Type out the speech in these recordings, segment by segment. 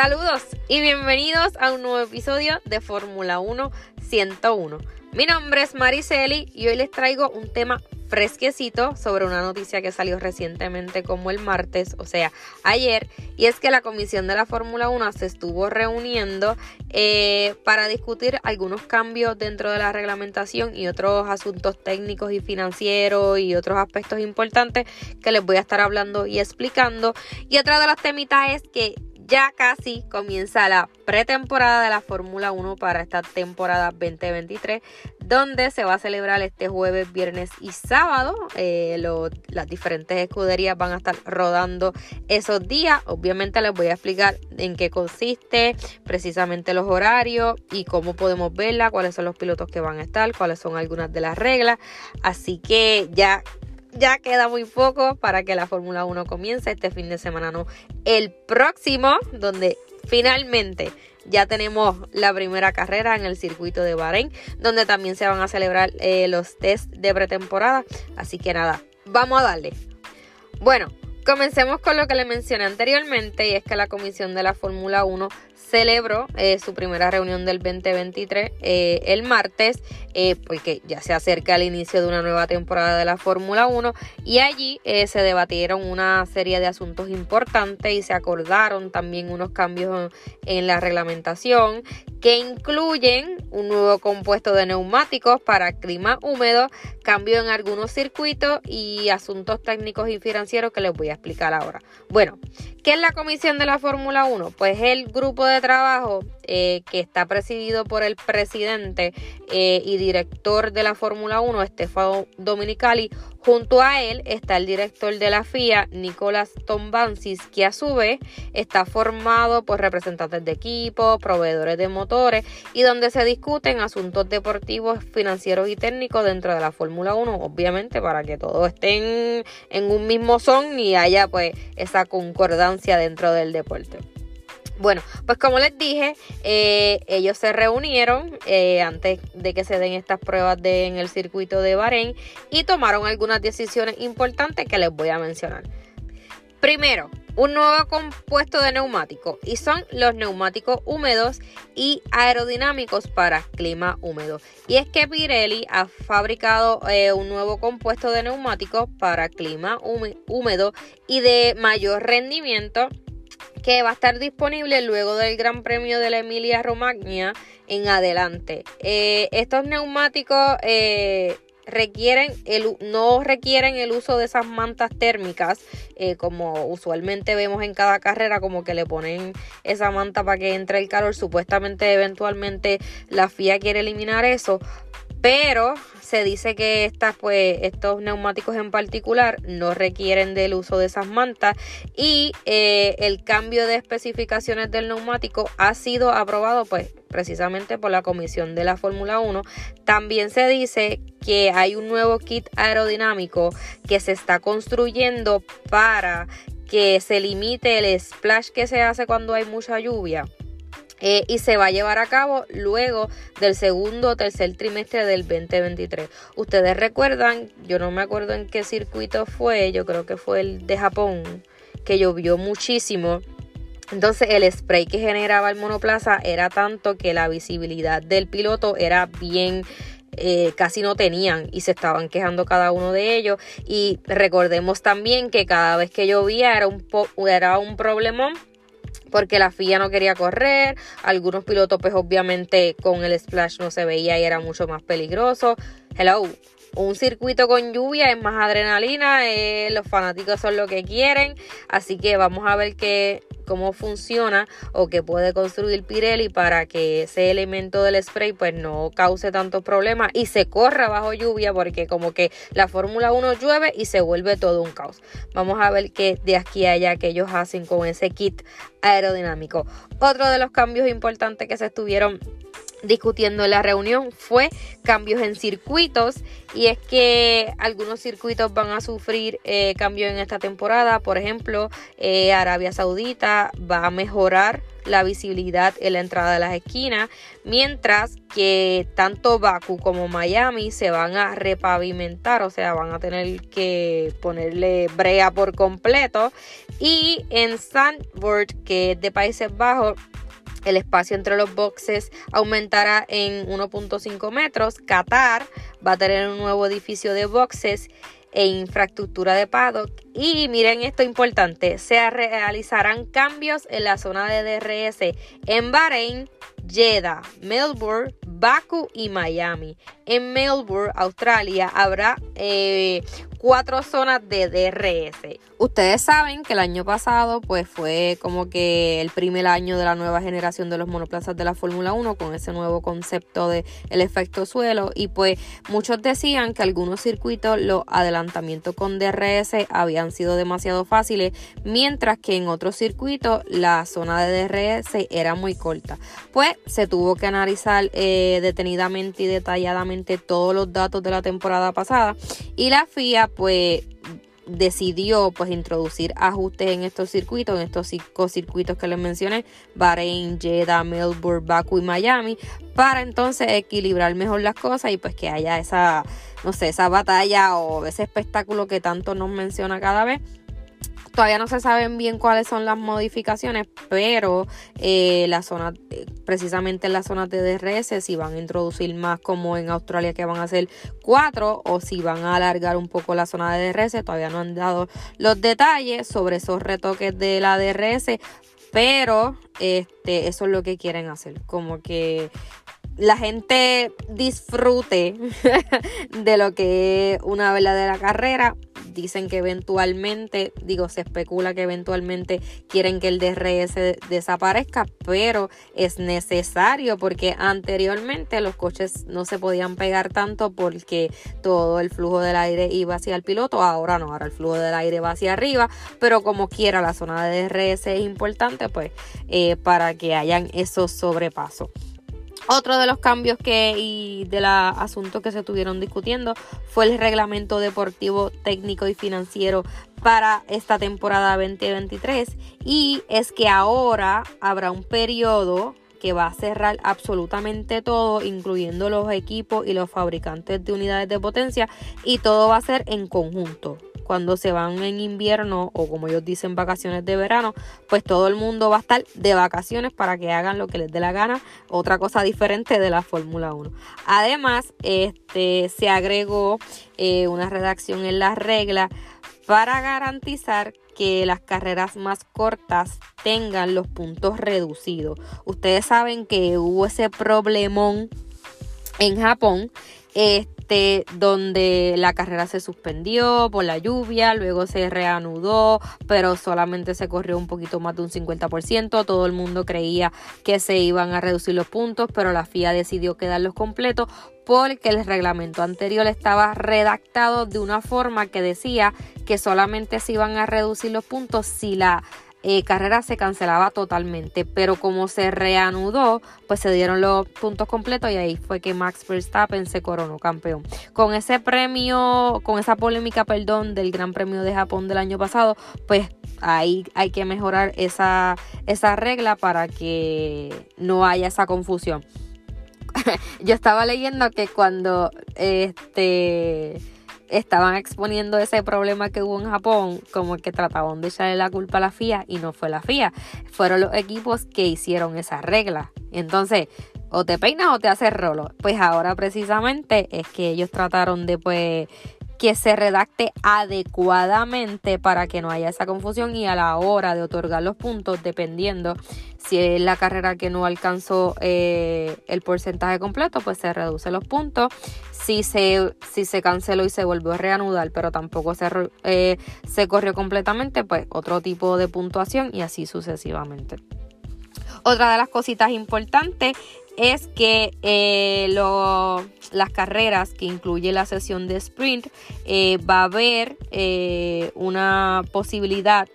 Saludos y bienvenidos a un nuevo episodio de Fórmula 1 101. Mi nombre es Mariceli y hoy les traigo un tema fresquecito sobre una noticia que salió recientemente como el martes, o sea, ayer, y es que la comisión de la Fórmula 1 se estuvo reuniendo eh, para discutir algunos cambios dentro de la reglamentación y otros asuntos técnicos y financieros y otros aspectos importantes que les voy a estar hablando y explicando. Y otra de las temitas es que ya casi comienza la pretemporada de la Fórmula 1 para esta temporada 2023, donde se va a celebrar este jueves, viernes y sábado. Eh, las diferentes escuderías van a estar rodando esos días. Obviamente les voy a explicar en qué consiste, precisamente los horarios y cómo podemos verla, cuáles son los pilotos que van a estar, cuáles son algunas de las reglas. Así que ya ya queda muy poco para que la Fórmula 1 comience este fin de semana, no, el próximo, donde finalmente ya tenemos la primera carrera en el circuito de Bahrein, donde también se van a celebrar eh, los test de pretemporada. Así que nada, vamos a darle. Bueno, comencemos con lo que le mencioné anteriormente y es que la comisión de la Fórmula 1 celebró eh, su primera reunión del 2023 eh, el martes, eh, porque ya se acerca el inicio de una nueva temporada de la Fórmula 1 y allí se debatieron una serie de asuntos importantes y se acordaron también unos cambios en la reglamentación que incluyen un nuevo compuesto de neumáticos para clima húmedo, cambio en algunos circuitos y asuntos técnicos y financieros que les voy a explicar ahora. Bueno, ¿qué es la comisión de la Fórmula 1? Pues el grupo de trabajo eh, que está presidido por el presidente eh, y director de la Fórmula 1, Stefano Dominicali. Junto a él está el director de la FIA, Nicolás Tombansis, que a su vez está formado por representantes de equipo, proveedores de motores y donde se discuten asuntos deportivos, financieros y técnicos dentro de la Fórmula 1, obviamente para que todos estén en un mismo son y haya pues esa concordancia dentro del deporte. Bueno, pues como les dije, eh, ellos se reunieron eh, antes de que se den estas pruebas en el circuito de Bahrein y tomaron algunas decisiones importantes que les voy a mencionar. Primero, un nuevo compuesto de neumáticos y son los neumáticos húmedos y aerodinámicos para clima húmedo. Y es que Pirelli ha fabricado eh, un nuevo compuesto de neumáticos para clima húmedo y de mayor rendimiento que va a estar disponible luego del Gran Premio de la Emilia Romagna en adelante. Eh, estos neumáticos eh, requieren el, no requieren el uso de esas mantas térmicas eh, como usualmente vemos en cada carrera como que le ponen esa manta para que entre el calor supuestamente eventualmente la FIA quiere eliminar eso pero se dice que estas, pues, estos neumáticos en particular no requieren del uso de esas mantas y eh, el cambio de especificaciones del neumático ha sido aprobado pues precisamente por la comisión de la Fórmula 1. También se dice que hay un nuevo kit aerodinámico que se está construyendo para que se limite el splash que se hace cuando hay mucha lluvia eh, y se va a llevar a cabo luego del segundo o tercer trimestre del 2023. Ustedes recuerdan, yo no me acuerdo en qué circuito fue, yo creo que fue el de Japón, que llovió muchísimo. Entonces el spray que generaba el monoplaza era tanto que la visibilidad del piloto era bien eh, casi no tenían y se estaban quejando cada uno de ellos. Y recordemos también que cada vez que llovía era un, era un problemón porque la FIA no quería correr, algunos pilotos pues obviamente con el splash no se veía y era mucho más peligroso. Hello, un circuito con lluvia es más adrenalina, eh, los fanáticos son lo que quieren, así que vamos a ver qué, cómo funciona o qué puede construir Pirelli para que ese elemento del spray pues no cause tantos problemas y se corra bajo lluvia porque como que la Fórmula 1 llueve y se vuelve todo un caos. Vamos a ver qué de aquí a allá que ellos hacen con ese kit aerodinámico. Otro de los cambios importantes que se estuvieron discutiendo en la reunión fue cambios en circuitos y es que algunos circuitos van a sufrir eh, cambios en esta temporada. Por ejemplo eh, Arabia Saudita va a mejorar la visibilidad en la entrada de las esquinas mientras que tanto Baku como Miami se van a repavimentar o sea van a tener que ponerle brea por completo. Y en Sandburg que es de Países Bajos el espacio entre los boxes aumentará en 1.5 metros. Qatar va a tener un nuevo edificio de boxes e infraestructura de paddock. Y miren esto importante, se realizarán cambios en la zona de DRS en Bahrein, Jeddah, Melbourne, Baku y Miami. En Melbourne, Australia, habrá eh, cuatro zonas de DRS. Ustedes saben que el año pasado pues fue como que el primer año de la nueva generación de los monoplazas de la Fórmula 1 con ese nuevo concepto de el efecto suelo y pues muchos decían que algunos circuitos los adelantamientos con DRS habían sido demasiado fáciles mientras que en otros circuitos la zona de DRS era muy corta. Pues se tuvo que analizar eh, detenidamente y detalladamente todos los datos de la temporada pasada y la FIA pues decidió pues introducir ajustes en estos circuitos, en estos cinco circuitos que les mencioné, Bahrein, Jeddah, Melbourne, Baku y Miami, para entonces equilibrar mejor las cosas y pues que haya esa, no sé, esa batalla o ese espectáculo que tanto nos menciona cada vez Todavía no se saben bien cuáles son las modificaciones, pero eh, la zona, precisamente en las zonas de DRS, si van a introducir más como en Australia que van a ser cuatro o si van a alargar un poco la zona de DRS, todavía no han dado los detalles sobre esos retoques de la DRS, pero este, eso es lo que quieren hacer, como que la gente disfrute de lo que es una verdadera carrera dicen que eventualmente, digo, se especula que eventualmente quieren que el DRS desaparezca, pero es necesario porque anteriormente los coches no se podían pegar tanto porque todo el flujo del aire iba hacia el piloto, ahora no, ahora el flujo del aire va hacia arriba, pero como quiera la zona de DRS es importante pues eh, para que hayan esos sobrepasos. Otro de los cambios que y de los asuntos que se estuvieron discutiendo fue el reglamento deportivo técnico y financiero para esta temporada 2023 y es que ahora habrá un periodo que va a cerrar absolutamente todo, incluyendo los equipos y los fabricantes de unidades de potencia y todo va a ser en conjunto cuando se van en invierno o como ellos dicen vacaciones de verano, pues todo el mundo va a estar de vacaciones para que hagan lo que les dé la gana, otra cosa diferente de la Fórmula 1. Además, este se agregó eh, una redacción en las reglas para garantizar que las carreras más cortas tengan los puntos reducidos. Ustedes saben que hubo ese problemón en Japón. Este, donde la carrera se suspendió por la lluvia, luego se reanudó, pero solamente se corrió un poquito más de un 50%. Todo el mundo creía que se iban a reducir los puntos, pero la FIA decidió quedarlos completos porque el reglamento anterior estaba redactado de una forma que decía que solamente se iban a reducir los puntos si la eh, carrera se cancelaba totalmente, pero como se reanudó, pues se dieron los puntos completos y ahí fue que Max Verstappen se coronó campeón. Con ese premio, con esa polémica, perdón, del Gran Premio de Japón del año pasado, pues ahí hay que mejorar esa, esa regla para que no haya esa confusión. Yo estaba leyendo que cuando este estaban exponiendo ese problema que hubo en Japón, como que trataban de echarle la culpa a la FIA y no fue la FIA, fueron los equipos que hicieron esa regla. Entonces, o te peinas o te haces rolo. Pues ahora precisamente es que ellos trataron de pues que se redacte adecuadamente para que no haya esa confusión y a la hora de otorgar los puntos, dependiendo si es la carrera que no alcanzó eh, el porcentaje completo, pues se reduce los puntos. Si se, si se canceló y se volvió a reanudar, pero tampoco se, eh, se corrió completamente, pues otro tipo de puntuación y así sucesivamente. Otra de las cositas importantes es que eh, las carreras que incluye la sesión de sprint eh, va a haber eh, una posibilidad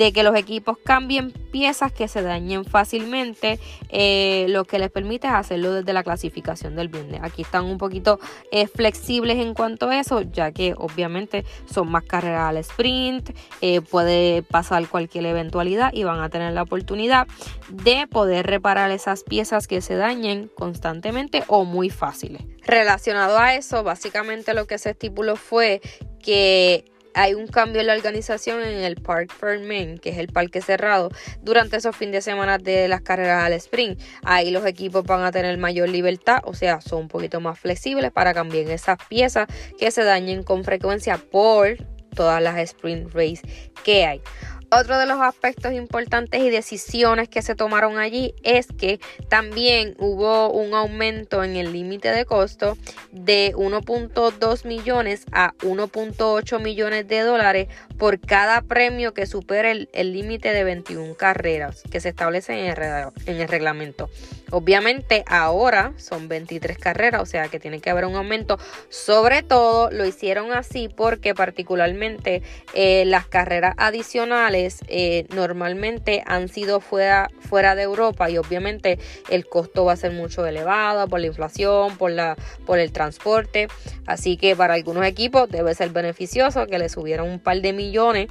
de que los equipos cambien piezas que se dañen fácilmente, eh, lo que les permite hacerlo desde la clasificación del viernes. Aquí están un poquito eh, flexibles en cuanto a eso, ya que obviamente son más carreras al sprint, eh, puede pasar cualquier eventualidad y van a tener la oportunidad de poder reparar esas piezas que se dañen constantemente o muy fáciles. Relacionado a eso, básicamente lo que se estipuló fue que hay un cambio en la organización en el Park Main, que es el parque cerrado, durante esos fines de semana de las carreras al sprint. Ahí los equipos van a tener mayor libertad, o sea, son un poquito más flexibles para cambiar esas piezas que se dañen con frecuencia por todas las sprint race que hay. Otro de los aspectos importantes y decisiones que se tomaron allí es que también hubo un aumento en el límite de costo de 1.2 millones a 1.8 millones de dólares por cada premio que supere el límite de 21 carreras que se establece en el, en el reglamento. Obviamente ahora son 23 carreras, o sea que tiene que haber un aumento. Sobre todo lo hicieron así porque particularmente eh, las carreras adicionales eh, normalmente han sido fuera, fuera de Europa y obviamente el costo va a ser mucho elevado por la inflación, por, la, por el transporte. Así que para algunos equipos debe ser beneficioso que le subieran un par de millones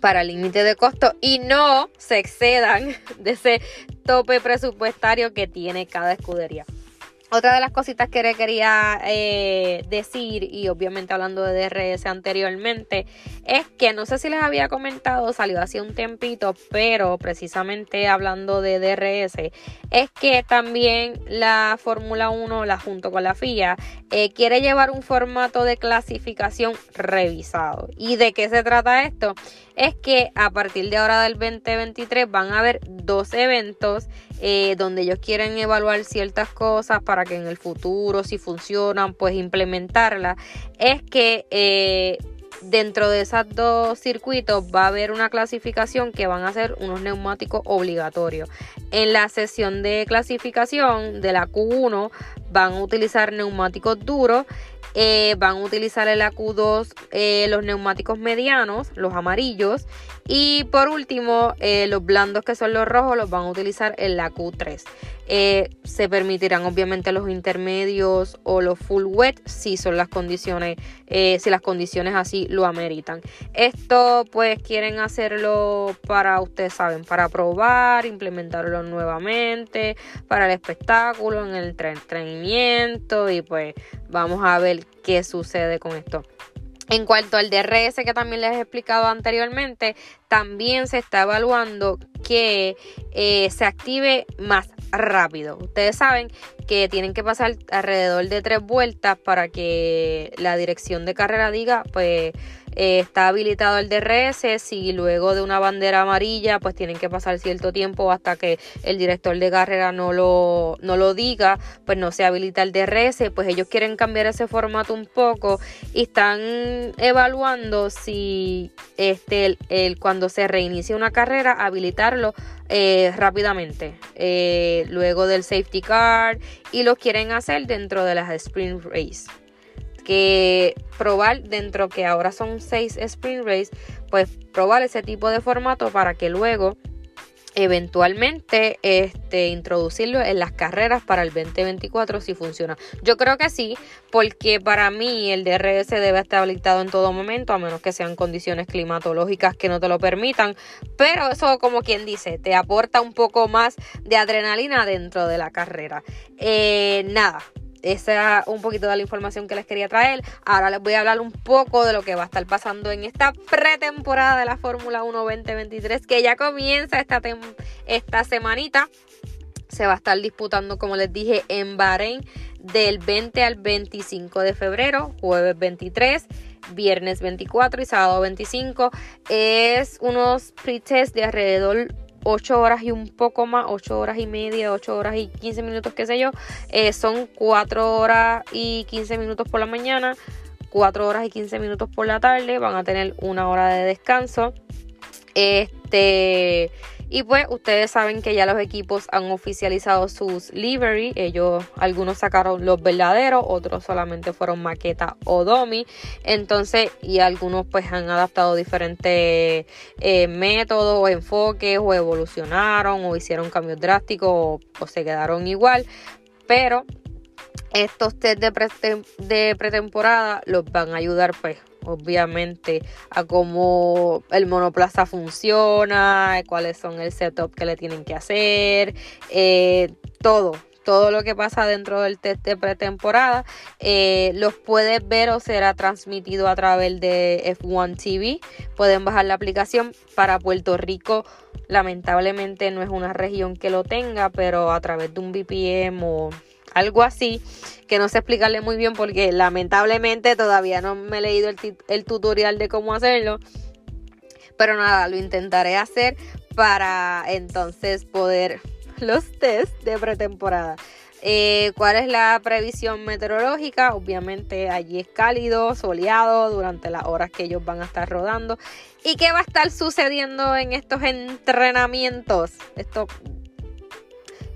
para el límite de costo y no se excedan de ese tope presupuestario que tiene cada escudería. Otra de las cositas que quería eh, decir, y obviamente hablando de DRS anteriormente, es que no sé si les había comentado, salió hace un tiempito, pero precisamente hablando de DRS, es que también la Fórmula 1, la junto con la FIA, eh, quiere llevar un formato de clasificación revisado. ¿Y de qué se trata esto? Es que a partir de ahora del 2023 van a haber dos eventos eh, donde ellos quieren evaluar ciertas cosas para que en el futuro, si funcionan, pues implementarlas. Es que eh, dentro de esos dos circuitos va a haber una clasificación que van a ser unos neumáticos obligatorios. En la sesión de clasificación de la Q1 van a utilizar neumáticos duros eh, van a utilizar el AQ2 eh, los neumáticos medianos, los amarillos. Y por último, eh, los blandos que son los rojos los van a utilizar en la Q3. se permitirán obviamente los intermedios o los full wet si son las condiciones, si las condiciones así lo ameritan. Esto pues quieren hacerlo para, ustedes saben, para probar, implementarlo nuevamente, para el espectáculo, en el entrenamiento y pues vamos a ver qué sucede con esto. En cuanto al DRS que también les he explicado anteriormente, también se está evaluando que eh, se active más rápido. Ustedes saben que tienen que pasar alrededor de tres vueltas para que la dirección de carrera diga, pues eh, está habilitado el DRS, si luego de una bandera amarilla pues tienen que pasar cierto tiempo hasta que el director de carrera no lo, no lo diga, pues no se habilita el DRS, pues ellos quieren cambiar ese formato un poco y están evaluando si este, el, cuando se reinicia una carrera habilitarlo eh, rápidamente eh, luego del safety car y lo quieren hacer dentro de las sprint race que probar dentro que ahora son seis sprint race, pues probar ese tipo de formato para que luego eventualmente este, introducirlo en las carreras para el 2024 si funciona. Yo creo que sí, porque para mí el DRS debe estar habilitado en todo momento, a menos que sean condiciones climatológicas que no te lo permitan. Pero eso, como quien dice, te aporta un poco más de adrenalina dentro de la carrera. Eh, nada, esa es un poquito de la información que les quería traer. Ahora les voy a hablar un poco de lo que va a estar pasando en esta pretemporada de la Fórmula 1 2023 que ya comienza esta, esta semanita. Se va a estar disputando, como les dije, en Bahrein del 20 al 25 de febrero, jueves 23 viernes 24 y sábado 25. Es unos pre-test de alrededor 8 horas y un poco más, 8 horas y media, 8 horas y 15 minutos, qué sé yo. Eh, son 4 horas y 15 minutos por la mañana, 4 horas y 15 minutos por la tarde. Van a tener una hora de descanso. Este y pues ustedes saben que ya los equipos han oficializado sus livery. Ellos, algunos sacaron los verdaderos, otros solamente fueron maqueta o domi. Entonces, y algunos pues han adaptado diferentes eh, métodos o enfoques o evolucionaron o hicieron cambios drásticos o se quedaron igual. Pero estos test de, pretemporada los van a ayudar pues obviamente a cómo el monoplaza funciona, cuáles son el setup que le tienen que hacer, eh, todo, todo lo que pasa dentro del test de pretemporada eh, los puedes ver o será transmitido a través de F1 TV. Pueden bajar la aplicación para Puerto Rico. Lamentablemente no es una región que lo tenga, pero a través de un VPN o algo así, que no sé explicarle muy bien porque lamentablemente todavía no me he leído el, tutorial de cómo hacerlo. Pero nada, lo intentaré hacer para entonces poder los test de pretemporada. Eh, ¿Cuál es la previsión meteorológica? Obviamente allí es cálido, soleado durante las horas que ellos van a estar rodando. ¿Y qué va a estar sucediendo en estos entrenamientos? Estos,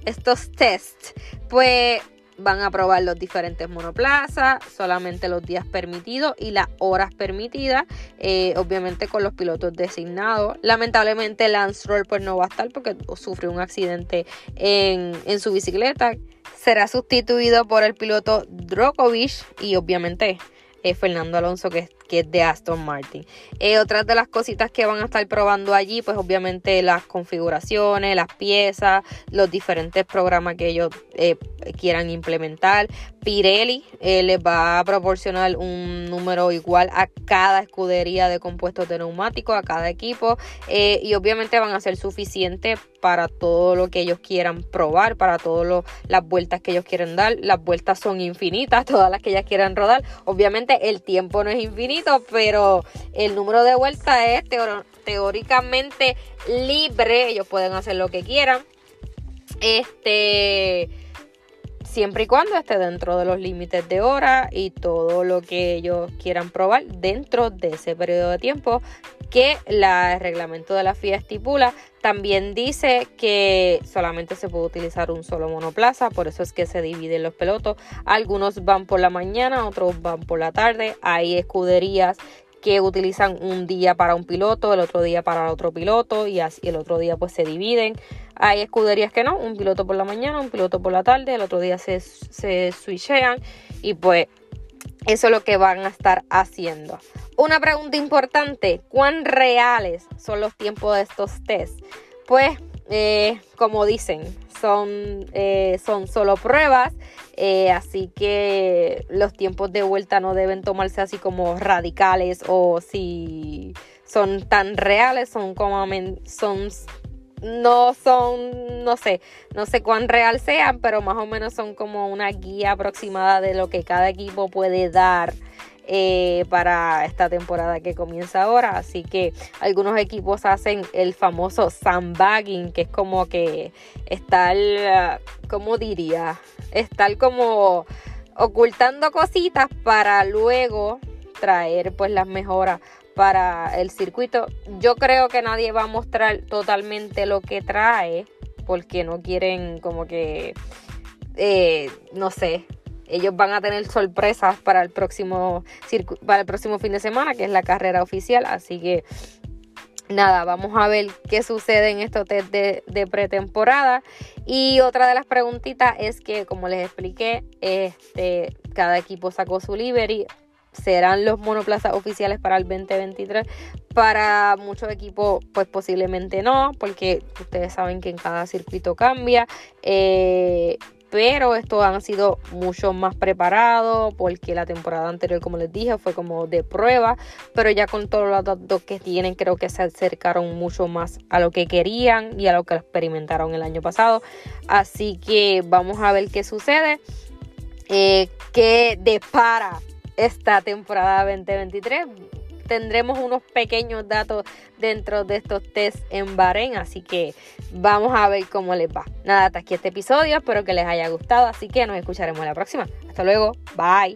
estos tests. Pues van a probar los diferentes monoplazas, solamente los días permitidos y las horas permitidas, eh, obviamente con los pilotos designados. Lamentablemente Lance Roll pues no va a estar porque sufrió un accidente en, en su bicicleta. Será sustituido por el piloto Drogovic y obviamente eh, Fernando Alonso que que es de Aston Martin. Eh, otras de las cositas que van a estar probando allí, pues obviamente las configuraciones, las piezas, los diferentes programas que ellos eh, quieran implementar. Pirelli eh, les va a proporcionar un número igual a cada escudería de compuestos de neumáticos, a cada equipo, y obviamente van a ser suficientes para todo lo que ellos quieran probar, para todas las vueltas que ellos quieren dar. Las vueltas son infinitas, todas las que ellas quieran rodar. Obviamente el tiempo no es infinito pero el número de vueltas es teóricamente libre. Ellos pueden hacer lo que quieran. Este siempre y cuando esté dentro de los límites de hora y todo lo que ellos quieran probar dentro de ese periodo de tiempo que la, el reglamento de la FIA estipula. También dice que solamente se puede utilizar un solo monoplaza, por eso es que se dividen los pelotos. Algunos van por la mañana, otros van por la tarde. Hay escuderías que utilizan un día para un piloto, el otro día para otro piloto y así el otro día pues se dividen. Hay escuderías que no, un piloto por la mañana, un piloto por la tarde, el otro día se, se switchean y pues eso es lo que van a estar haciendo. Una pregunta importante, ¿cuán reales son los tiempos de estos tests? Pues, eh, como dicen, son, eh, son solo pruebas, eh, así que los tiempos de vuelta no deben tomarse así como radicales o si son tan reales, son como son no son, no sé, no sé cuán real sean, pero más o menos son como una guía aproximada de lo que cada equipo puede dar eh, para esta temporada que comienza ahora. Así que algunos equipos hacen el famoso sandbagging, que es como que estar, ¿cómo diría? Estar como ocultando cositas para luego traer pues las mejoras para el circuito. Yo creo que nadie va a mostrar totalmente lo que trae porque no quieren como que, eh, no sé, ellos van a tener sorpresas para el próximo para el próximo fin de semana, que es la carrera oficial. Así que nada, vamos a ver qué sucede en estos test de, pretemporada. Y otra de las preguntitas es que, como les expliqué, este, cada equipo sacó su livery. Serán los monoplazas oficiales para el 2023. Para muchos equipos, pues posiblemente no, porque ustedes saben que en cada circuito cambia. Eh, pero estos han sido mucho más preparados porque la temporada anterior, como les dije, fue como de prueba, pero ya con todos los datos que tienen, creo que se acercaron mucho más a lo que querían y a lo que experimentaron el año pasado. Así que vamos a ver qué sucede. eh, que depara esta temporada 2023. Tendremos unos pequeños datos dentro de estos test en Bahrein, así que vamos a ver cómo les va. Nada, hasta aquí este episodio, espero que les haya gustado, así que nos escucharemos la próxima. Hasta luego, bye.